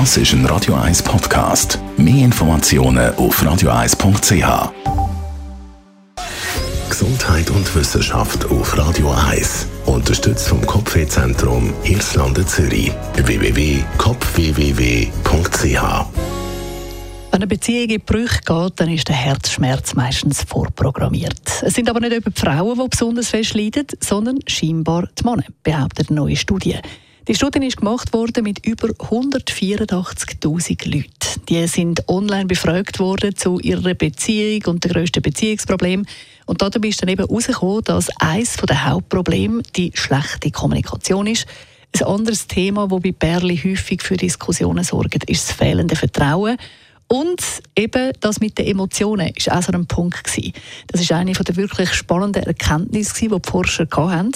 Das ist ein Radio 1 Podcast. Mehr Informationen auf radio1.ch. Gesundheit und Wissenschaft auf Radio 1. Unterstützt vom Kopfwehzentrum Irlande Zürich. www.kopfwww.ch wenn eine Beziehung in Brüche geht, dann ist der Herzschmerz meistens vorprogrammiert. Es sind aber nicht etwa die Frauen, die besonders fest leiden, sondern scheinbar die Männer, behauptet eine neue Studie. Die Studie ist gemacht worden mit über 184.000 Leuten. Die sind online befragt worden zu ihrer Beziehung und den grössten Beziehungsproblem. Und dabei ist dann eben herausgekommen, dass eines der Hauptprobleme die schlechte Kommunikation ist. Ein anderes Thema, das bei Berli häufig für Diskussionen sorgt, ist das fehlende Vertrauen. Und eben das mit den Emotionen war auch so ein Punkt. Das ist eine der wirklich spannenden Erkenntnisse, die die Forscher hatten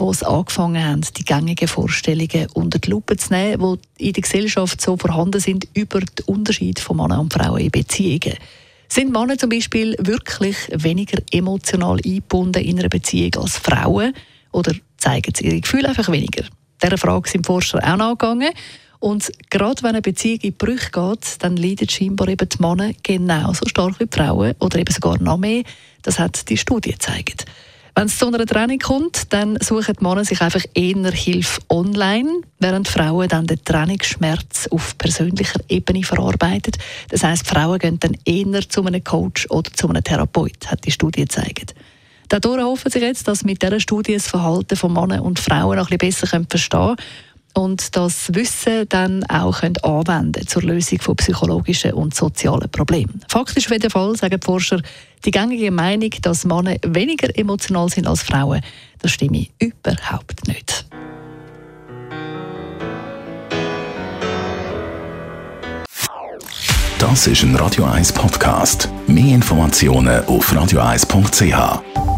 wo es angefangen haben, die gängigen Vorstellungen unter die Lupe zu nehmen, die in der Gesellschaft so vorhanden sind über den Unterschied von Männern und Frauen in Beziehungen. Sind Männer zum Beispiel wirklich weniger emotional eingebunden in einer Beziehung als Frauen oder zeigen sie ihre Gefühle einfach weniger? Dieser Frage sind Forscher auch nachgegangen. Und gerade wenn eine Beziehung in Brüche geht, dann leiden scheinbar eben die Männer genauso stark wie die Frauen oder eben sogar noch mehr. Das hat die Studie gezeigt. Wenn es zu einer Trennung kommt, dann suchen die Männer sich einfach eher Hilfe online, während Frauen dann den Trennungsschmerz auf persönlicher Ebene verarbeiten. Das heißt, Frauen gehen dann eher zu einem Coach oder zu einem Therapeut, hat die Studie gezeigt. Dadurch hoffen sie jetzt, dass mit dieser Studie das Verhalten von Männern und Frauen noch ein bisschen besser verstehen können und das Wissen dann auch anwenden zur Lösung von psychologischen und sozialen Problemen. Faktisch auf jeden Fall sagen die Forscher, die gängige Meinung, dass Männer weniger emotional sind als Frauen, das stimme überhaupt nicht. Das ist ein Radio 1 Podcast. Mehr Informationen auf radio1.ch.